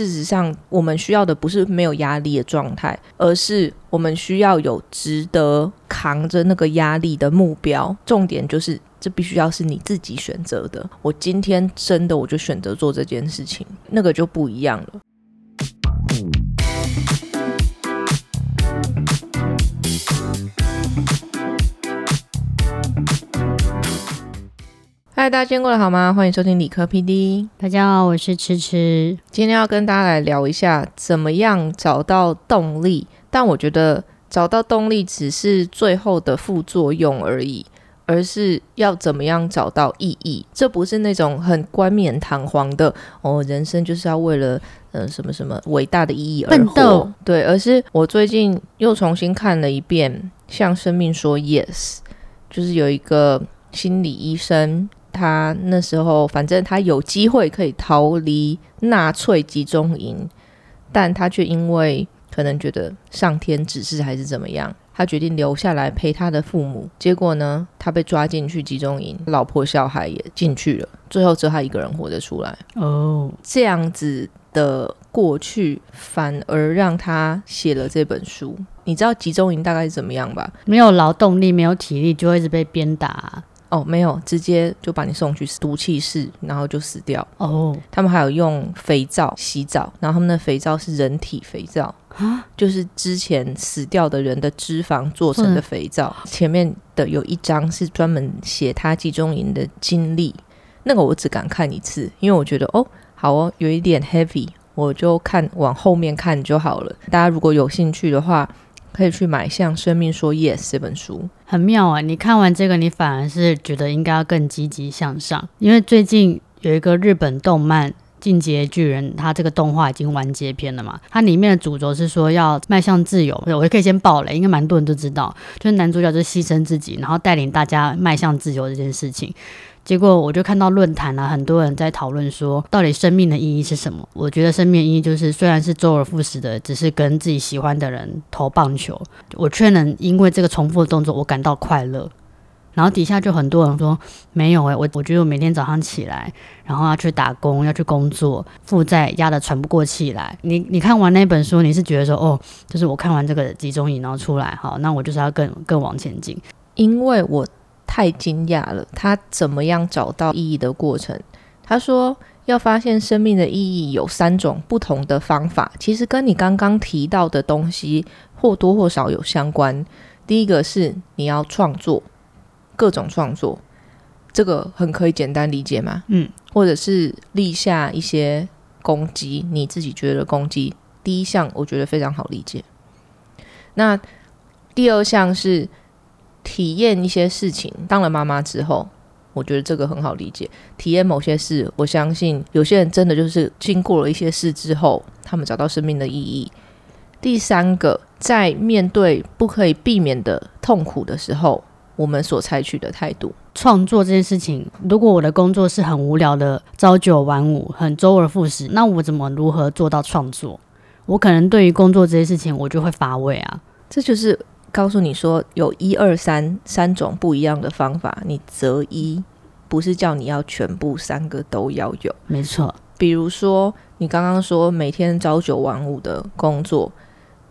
事实上，我们需要的不是没有压力的状态，而是我们需要有值得扛着那个压力的目标。重点就是，这必须要是你自己选择的。我今天真的我就选择做这件事情，那个就不一样了。嗨，大家今天过得好吗？欢迎收听理科 PD。大家好，我是迟迟。今天要跟大家来聊一下，怎么样找到动力。但我觉得找到动力只是最后的副作用而已，而是要怎么样找到意义。这不是那种很冠冕堂皇的哦，人生就是要为了呃什么什么伟大的意义而奋斗。对，而是我最近又重新看了一遍《向生命说 Yes》，就是有一个心理医生。他那时候，反正他有机会可以逃离纳粹集中营，但他却因为可能觉得上天指示还是怎么样，他决定留下来陪他的父母。结果呢，他被抓进去集中营，老婆小孩也进去了，最后只有他一个人活着出来。哦，这样子的过去反而让他写了这本书。你知道集中营大概是怎么样吧？没有劳动力，没有体力，就会一直被鞭打。哦，没有，直接就把你送去毒气室，然后就死掉。哦，他们还有用肥皂洗澡，然后他们的肥皂是人体肥皂啊，就是之前死掉的人的脂肪做成的肥皂。前面的有一张是专门写他集中营的经历，那个我只敢看一次，因为我觉得哦，好哦，有一点 heavy，我就看往后面看就好了。大家如果有兴趣的话。可以去买《向生命说 Yes》这本书，很妙啊！你看完这个，你反而是觉得应该要更积极向上，因为最近有一个日本动漫《进阶巨人》，它这个动画已经完结篇了嘛？它里面的主轴是说要迈向自由，我也可以先爆雷，应该蛮多人都知道，就是男主角就牺牲自己，然后带领大家迈向自由这件事情。结果我就看到论坛啊，很多人在讨论说，到底生命的意义是什么？我觉得生命意义就是，虽然是周而复始的，只是跟自己喜欢的人投棒球，我却能因为这个重复的动作，我感到快乐。然后底下就很多人说，没有诶，我我觉得我每天早上起来，然后要去打工，要去工作，负债压得喘不过气来。你你看完那本书，你是觉得说，哦，就是我看完这个集中营然后出来，好，那我就是要更更往前进，因为我。太惊讶了！他怎么样找到意义的过程？他说，要发现生命的意义有三种不同的方法，其实跟你刚刚提到的东西或多或少有相关。第一个是你要创作，各种创作，这个很可以简单理解吗？嗯，或者是立下一些攻击，你自己觉得攻击。第一项我觉得非常好理解。那第二项是。体验一些事情，当了妈妈之后，我觉得这个很好理解。体验某些事，我相信有些人真的就是经过了一些事之后，他们找到生命的意义。第三个，在面对不可以避免的痛苦的时候，我们所采取的态度。创作这件事情，如果我的工作是很无聊的，朝九晚五，很周而复始，那我怎么如何做到创作？我可能对于工作这些事情，我就会乏味啊。这就是。告诉你说有一二三三种不一样的方法，你择一，不是叫你要全部三个都要有。没错，比如说你刚刚说每天朝九晚五的工作，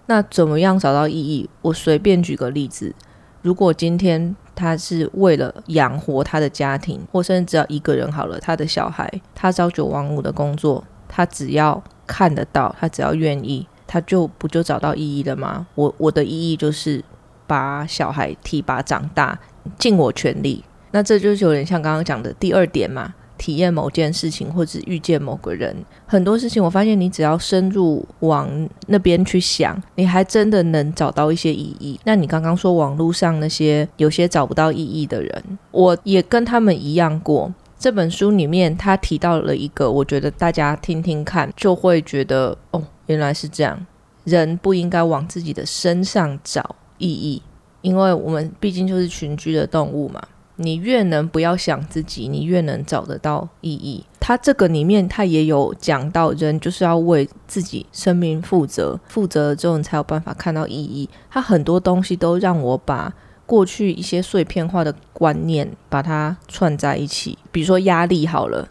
那怎么样找到意义？我随便举个例子，如果今天他是为了养活他的家庭，或甚至只要一个人好了，他的小孩，他朝九晚五的工作，他只要看得到，他只要愿意。他就不就找到意义了吗？我我的意义就是把小孩提拔长大，尽我全力。那这就是有点像刚刚讲的第二点嘛，体验某件事情或者遇见某个人，很多事情我发现你只要深入往那边去想，你还真的能找到一些意义。那你刚刚说网络上那些有些找不到意义的人，我也跟他们一样过。这本书里面他提到了一个，我觉得大家听听看就会觉得哦。原来是这样，人不应该往自己的身上找意义，因为我们毕竟就是群居的动物嘛。你越能不要想自己，你越能找得到意义。他这个里面他也有讲到，人就是要为自己生命负责，负责了之后你才有办法看到意义。他很多东西都让我把过去一些碎片化的观念把它串在一起，比如说压力好了，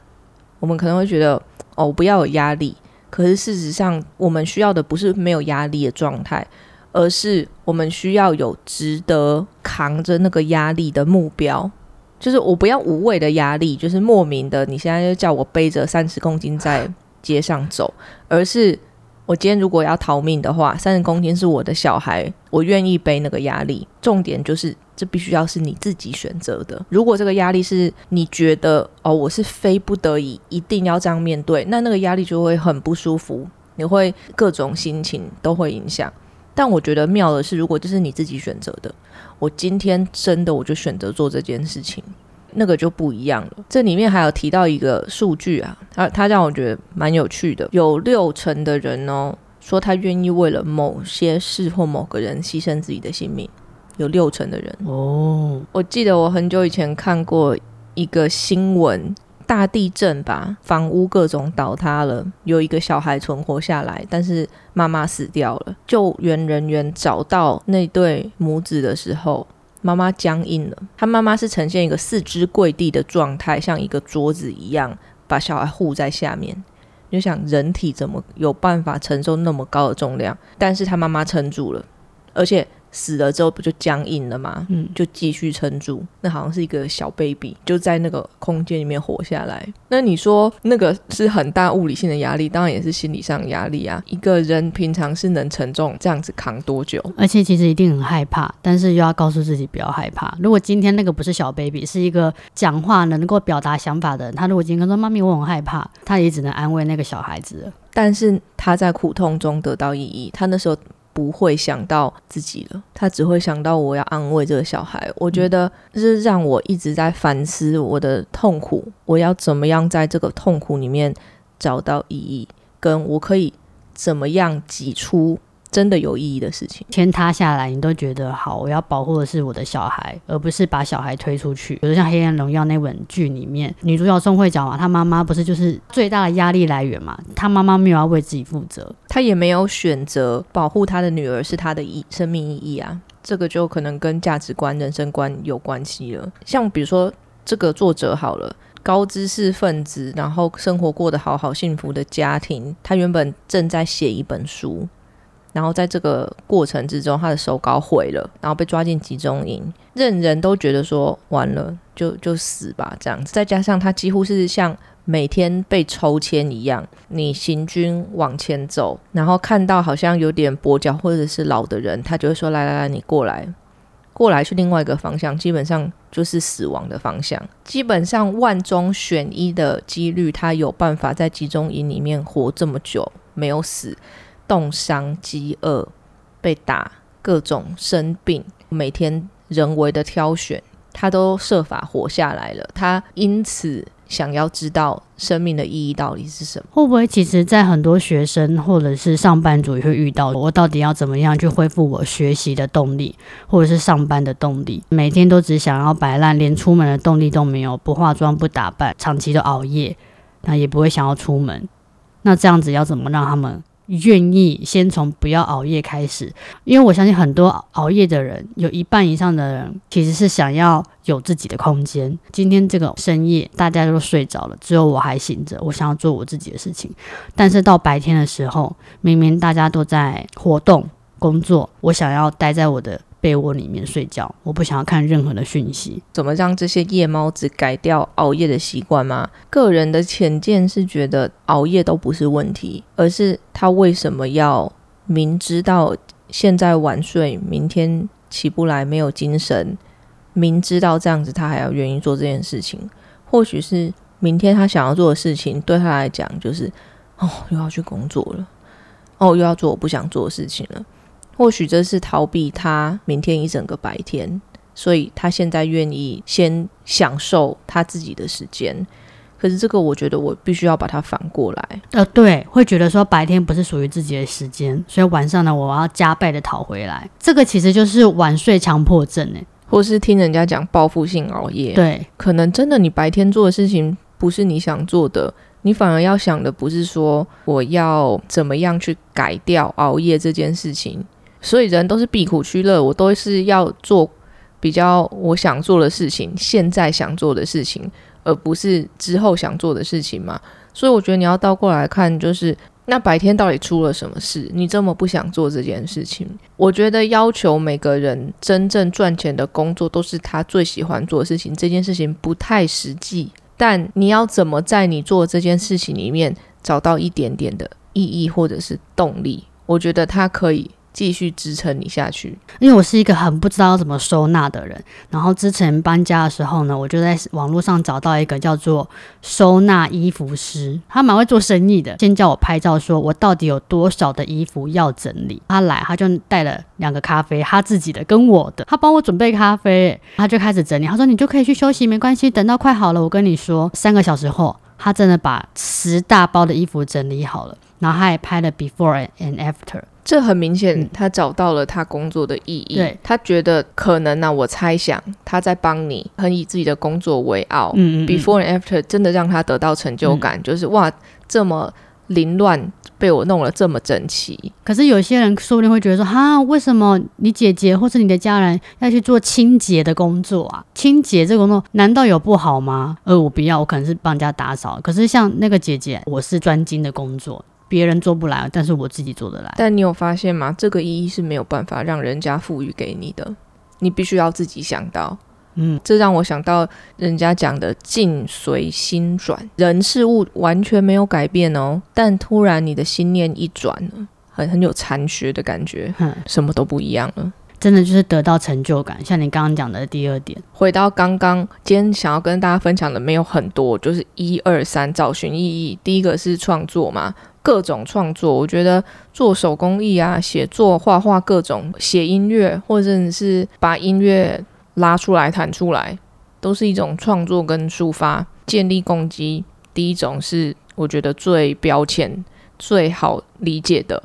我们可能会觉得哦，不要有压力。可是事实上，我们需要的不是没有压力的状态，而是我们需要有值得扛着那个压力的目标。就是我不要无谓的压力，就是莫名的，你现在就叫我背着三十公斤在街上走，而是我今天如果要逃命的话，三十公斤是我的小孩，我愿意背那个压力。重点就是这必须要是你自己选择的。如果这个压力是你觉得哦，我是非不得已一定要这样面对，那那个压力就会很不舒服，你会各种心情都会影响。但我觉得妙的是，如果这是你自己选择的。我今天真的我就选择做这件事情，那个就不一样了。这里面还有提到一个数据啊，他他让我觉得蛮有趣的，有六成的人哦说他愿意为了某些事或某个人牺牲自己的性命，有六成的人哦。我记得我很久以前看过一个新闻。大地震吧，房屋各种倒塌了，有一个小孩存活下来，但是妈妈死掉了。救援人员找到那对母子的时候，妈妈僵硬了。他妈妈是呈现一个四肢跪地的状态，像一个桌子一样，把小孩护在下面。你就想，人体怎么有办法承受那么高的重量？但是他妈妈撑住了，而且。死了之后不就僵硬了吗？嗯，就继续撑住。那好像是一个小 baby，就在那个空间里面活下来。那你说那个是很大物理性的压力，当然也是心理上压力啊。一个人平常是能承重这样子扛多久？而且其实一定很害怕，但是又要告诉自己不要害怕。如果今天那个不是小 baby，是一个讲话能够表达想法的人，他如果今天说妈咪我很害怕，他也只能安慰那个小孩子。但是他在苦痛中得到意义，他那时候。不会想到自己了，他只会想到我要安慰这个小孩。我觉得是让我一直在反思我的痛苦，我要怎么样在这个痛苦里面找到意义，跟我可以怎么样挤出。真的有意义的事情，天塌下来，你都觉得好。我要保护的是我的小孩，而不是把小孩推出去。比如像《黑暗荣耀》那本剧里面，女主角宋慧乔嘛，她妈妈不是就是最大的压力来源嘛？她妈妈没有要为自己负责，她也没有选择保护她的女儿是她的意生命意义啊。这个就可能跟价值观、人生观有关系了。像比如说这个作者好了，高知识分子，然后生活过得好好幸福的家庭，他原本正在写一本书。然后在这个过程之中，他的手稿毁了，然后被抓进集中营，任人都觉得说完了就就死吧这样子。再加上他几乎是像每天被抽签一样，你行军往前走，然后看到好像有点跛脚或者是老的人，他就会说来来来，你过来，过来去另外一个方向，基本上就是死亡的方向。基本上万中选一的几率，他有办法在集中营里面活这么久，没有死。冻伤、饥饿、被打、各种生病，每天人为的挑选，他都设法活下来了。他因此想要知道生命的意义到底是什么？会不会其实，在很多学生或者是上班族也会遇到，我到底要怎么样去恢复我学习的动力，或者是上班的动力？每天都只想要摆烂，连出门的动力都没有，不化妆、不打扮，长期都熬夜，那也不会想要出门。那这样子要怎么让他们？愿意先从不要熬夜开始，因为我相信很多熬夜的人，有一半以上的人其实是想要有自己的空间。今天这个深夜大家都睡着了，只有我还醒着，我想要做我自己的事情。但是到白天的时候，明明大家都在活动、工作，我想要待在我的。被窝里面睡觉，我不想要看任何的讯息。怎么让这些夜猫子改掉熬夜的习惯吗？个人的浅见是觉得熬夜都不是问题，而是他为什么要明知道现在晚睡，明天起不来，没有精神，明知道这样子他还要愿意做这件事情？或许是明天他想要做的事情对他来讲就是哦，又要去工作了，哦，又要做我不想做的事情了。或许这是逃避他明天一整个白天，所以他现在愿意先享受他自己的时间。可是这个，我觉得我必须要把它反过来。呃，对，会觉得说白天不是属于自己的时间，所以晚上呢，我要加倍的讨回来。这个其实就是晚睡强迫症诶，或是听人家讲报复性熬夜。对，可能真的你白天做的事情不是你想做的，你反而要想的不是说我要怎么样去改掉熬夜这件事情。所以人都是避苦趋乐，我都是要做比较我想做的事情，现在想做的事情，而不是之后想做的事情嘛。所以我觉得你要倒过来看，就是那白天到底出了什么事？你这么不想做这件事情？我觉得要求每个人真正赚钱的工作都是他最喜欢做的事情，这件事情不太实际。但你要怎么在你做这件事情里面找到一点点的意义或者是动力？我觉得他可以。继续支撑你下去，因为我是一个很不知道怎么收纳的人。然后之前搬家的时候呢，我就在网络上找到一个叫做收纳衣服师，他蛮会做生意的。先叫我拍照，说我到底有多少的衣服要整理。他来，他就带了两个咖啡，他自己的跟我的，他帮我准备咖啡，他就开始整理。他说你就可以去休息，没关系，等到快好了，我跟你说，三个小时后，他真的把十大包的衣服整理好了，然后他还拍了 before and after。这很明显，他找到了他工作的意义。对，他觉得可能呢，我猜想他在帮你，很以自己的工作为傲。嗯嗯。Before and after 真的让他得到成就感，就是哇，这么凌乱被我弄了这么整齐。可是有些人说不定会觉得说，哈，为什么你姐姐或是你的家人要去做清洁的工作啊？清洁这个工作难道有不好吗？呃，我不要，我可能是帮人家打扫。可是像那个姐姐，我是专精的工作。别人做不来，但是我自己做得来。但你有发现吗？这个意义是没有办法让人家赋予给你的，你必须要自己想到。嗯，这让我想到人家讲的“境随心转”，人事物完全没有改变哦，但突然你的心念一转呢，很很有禅学的感觉，什么都不一样了。真的就是得到成就感，像你刚刚讲的第二点。回到刚刚，今天想要跟大家分享的没有很多，就是一二三，找寻意义。第一个是创作嘛。各种创作，我觉得做手工艺啊、写作、画画，各种写音乐，或者是把音乐拉出来弹出来，都是一种创作跟抒发。建立攻击，第一种是我觉得最标签、最好理解的。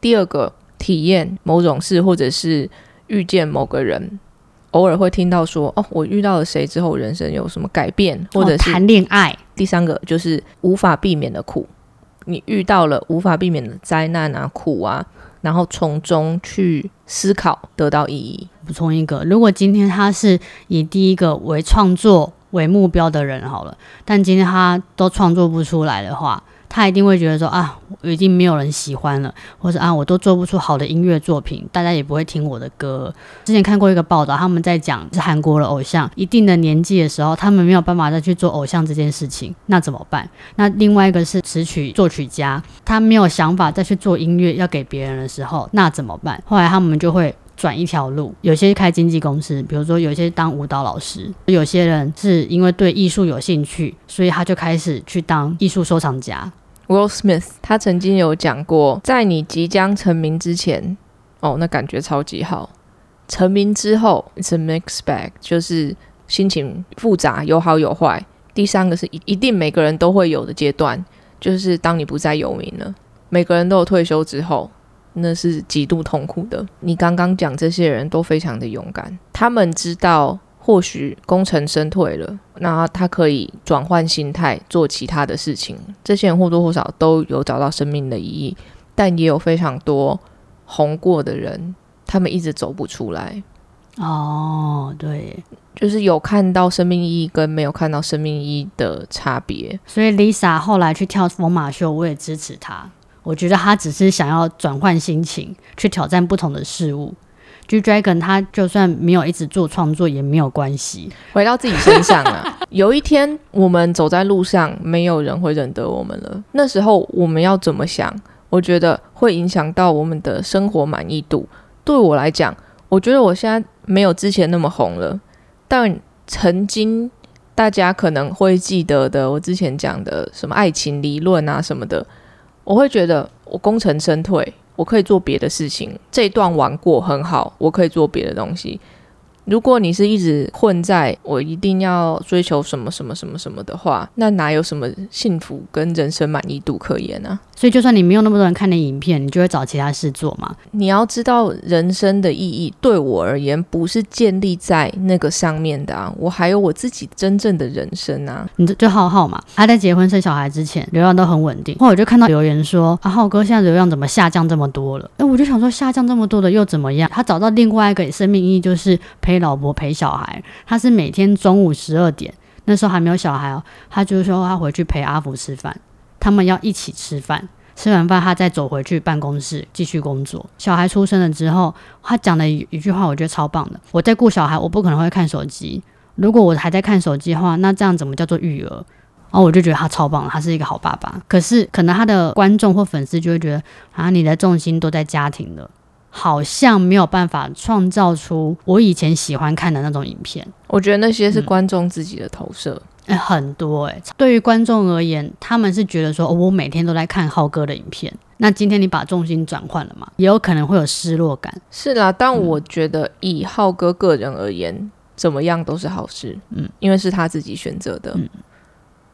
第二个，体验某种事，或者是遇见某个人，偶尔会听到说：“哦，我遇到了谁之后，人生有什么改变？”或者是谈恋爱。第三个就是无法避免的苦。你遇到了无法避免的灾难啊、苦啊，然后从中去思考，得到意义。补充一个，如果今天他是以第一个为创作为目标的人，好了，但今天他都创作不出来的话。他一定会觉得说啊，已经没有人喜欢了，或者啊，我都做不出好的音乐作品，大家也不会听我的歌。之前看过一个报道，他们在讲是韩国的偶像，一定的年纪的时候，他们没有办法再去做偶像这件事情，那怎么办？那另外一个是词曲作曲家，他没有想法再去做音乐要给别人的时候，那怎么办？后来他们就会转一条路，有些开经纪公司，比如说有些当舞蹈老师，有些人是因为对艺术有兴趣，所以他就开始去当艺术收藏家。Will Smith，他曾经有讲过，在你即将成名之前，哦，那感觉超级好；成名之后，it's a mixed bag，就是心情复杂，有好有坏。第三个是一一定每个人都会有的阶段，就是当你不再有名了，每个人都有退休之后，那是极度痛苦的。你刚刚讲这些人都非常的勇敢，他们知道。或许功成身退了，那他可以转换心态做其他的事情。这些人或多或少都有找到生命的意义，但也有非常多红过的人，他们一直走不出来。哦，对，就是有看到生命意义跟没有看到生命意义的差别。所以 Lisa 后来去跳疯马秀，我也支持她。我觉得她只是想要转换心情，去挑战不同的事物。G Dragon，他就算没有一直做创作也没有关系。回到自己身上啊，有一天我们走在路上，没有人会认得我们了。那时候我们要怎么想？我觉得会影响到我们的生活满意度。对我来讲，我觉得我现在没有之前那么红了，但曾经大家可能会记得的，我之前讲的什么爱情理论啊什么的，我会觉得我功成身退。我可以做别的事情，这一段玩过很好，我可以做别的东西。如果你是一直混在我一定要追求什么什么什么什么的话，那哪有什么幸福跟人生满意度可言呢？所以，就算你没有那么多人看的影片，你就会找其他事做嘛。你要知道，人生的意义对我而言不是建立在那个上面的啊，我还有我自己真正的人生啊。你就浩浩嘛，他在结婚生小孩之前流量都很稳定，后来我就看到留言说，啊，浩哥现在流量怎么下降这么多了？哎，我就想说，下降这么多的又怎么样？他找到另外一个生命意义，就是陪老婆陪小孩。他是每天中午十二点，那时候还没有小孩哦，他就是说他回去陪阿福吃饭。他们要一起吃饭，吃完饭他再走回去办公室继续工作。小孩出生了之后，他讲的一一句话，我觉得超棒的。我在顾小孩，我不可能会看手机。如果我还在看手机的话，那这样怎么叫做育儿？然后我就觉得他超棒，他是一个好爸爸。可是可能他的观众或粉丝就会觉得啊，你的重心都在家庭了。好像没有办法创造出我以前喜欢看的那种影片。我觉得那些是观众自己的投射，哎，很多哎。对于观众而言，他们是觉得说，我每天都在看浩哥的影片。那今天你把重心转换了嘛，也有可能会有失落感。是啦，但我觉得以浩哥个人而言，怎么样都是好事。嗯，因为是他自己选择的。嗯，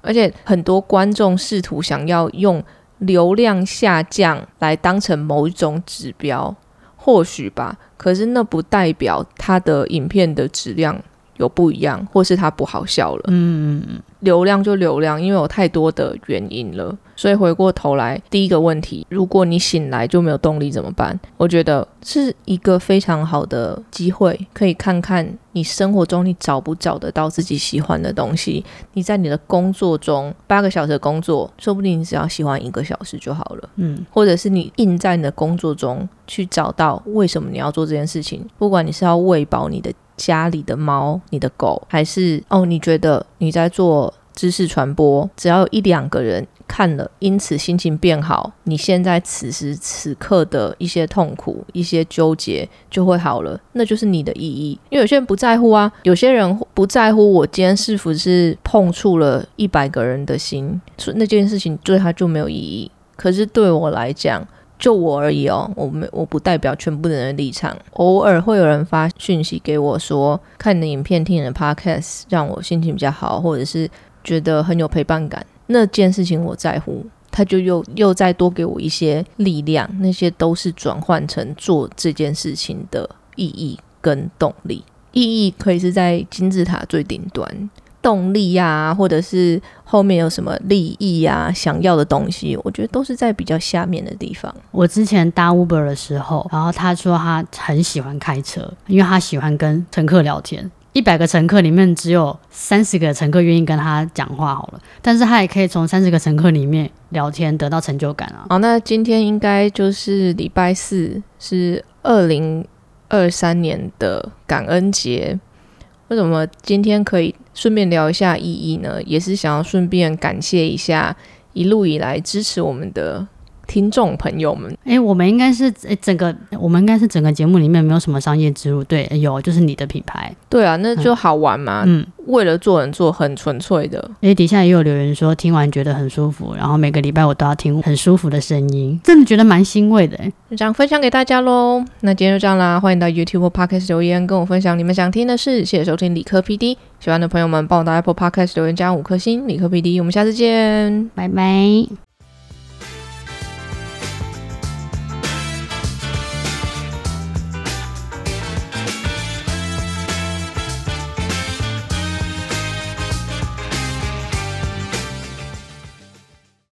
而且很多观众试图想要用流量下降来当成某一种指标。或许吧，可是那不代表他的影片的质量有不一样，或是它不好笑了。嗯。流量就流量，因为有太多的原因了，所以回过头来，第一个问题，如果你醒来就没有动力怎么办？我觉得是一个非常好的机会，可以看看你生活中你找不找得到自己喜欢的东西。你在你的工作中八个小时的工作，说不定你只要喜欢一个小时就好了。嗯，或者是你硬在你的工作中去找到为什么你要做这件事情，不管你是要喂饱你的。家里的猫，你的狗，还是哦？你觉得你在做知识传播，只要有一两个人看了，因此心情变好，你现在此时此刻的一些痛苦、一些纠结就会好了，那就是你的意义。因为有些人不在乎啊，有些人不在乎我今天是否是碰触了一百个人的心，所以那件事情对他就没有意义。可是对我来讲，就我而已哦，我没我不代表全部人的立场。偶尔会有人发讯息给我说，看你的影片、听你的 podcast，让我心情比较好，或者是觉得很有陪伴感。那件事情我在乎，他就又又再多给我一些力量。那些都是转换成做这件事情的意义跟动力。意义可以是在金字塔最顶端。动力呀，或者是后面有什么利益呀，想要的东西，我觉得都是在比较下面的地方。我之前搭 Uber 的时候，然后他说他很喜欢开车，因为他喜欢跟乘客聊天。一百个乘客里面只有三十个乘客愿意跟他讲话好了，但是他也可以从三十个乘客里面聊天得到成就感啊。好，那今天应该就是礼拜四，是二零二三年的感恩节。为什么今天可以顺便聊一下意义呢？也是想要顺便感谢一下一路以来支持我们的。听众朋友们，哎，我们应该是哎，整个我们应该是整个节目里面没有什么商业植入，对，有就是你的品牌，对啊，那就好玩嘛，嗯，为了做人做很纯粹的。哎，底下也有留言说听完觉得很舒服，然后每个礼拜我都要听很舒服的声音，真的觉得蛮欣慰的。就这样分享给大家喽。那今天就这样啦，欢迎到 YouTube Podcast 留言跟我分享你们想听的事。谢谢收听理科 PD，喜欢的朋友们帮我到 Apple Podcast 留言加五颗星。理科 PD，我们下次见，拜拜。